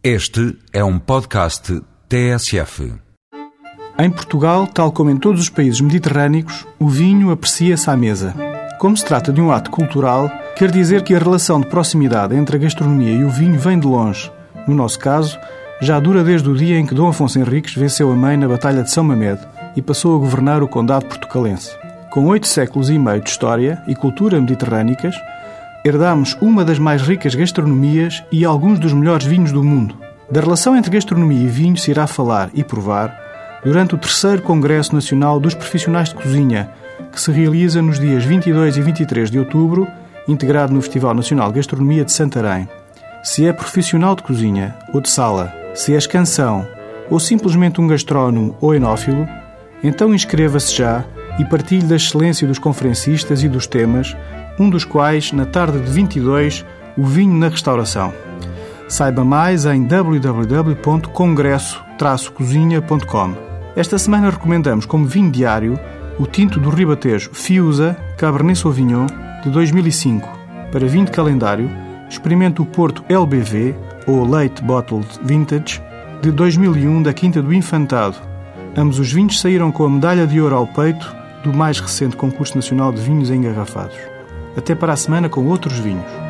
Este é um podcast TSF. Em Portugal, tal como em todos os países mediterrâneos, o vinho aprecia-se à mesa. Como se trata de um ato cultural, quer dizer que a relação de proximidade entre a gastronomia e o vinho vem de longe. No nosso caso, já dura desde o dia em que Dom Afonso Henriques venceu a mãe na Batalha de São Mamede e passou a governar o Condado portucalense. Com oito séculos e meio de história e cultura mediterrânicas, herdamos uma das mais ricas gastronomias e alguns dos melhores vinhos do mundo. Da relação entre gastronomia e vinho se irá falar e provar durante o terceiro Congresso Nacional dos Profissionais de Cozinha, que se realiza nos dias 22 e 23 de outubro, integrado no Festival Nacional de Gastronomia de Santarém. Se é profissional de cozinha ou de sala, se és canção ou simplesmente um gastrónomo ou enófilo, então inscreva-se já e partilhe da excelência dos conferencistas e dos temas, um dos quais, na tarde de 22, o vinho na restauração. Saiba mais em www.congresso-cozinha.com. Esta semana recomendamos como vinho diário o tinto do Ribatejo Fiusa Cabernet Sauvignon de 2005. Para vinho de calendário, experimente o Porto LBV ou Late Bottled Vintage de 2001 da Quinta do Infantado. Ambos os vinhos saíram com a medalha de ouro ao peito do mais recente concurso nacional de vinhos engarrafados. Até para a semana com outros vinhos.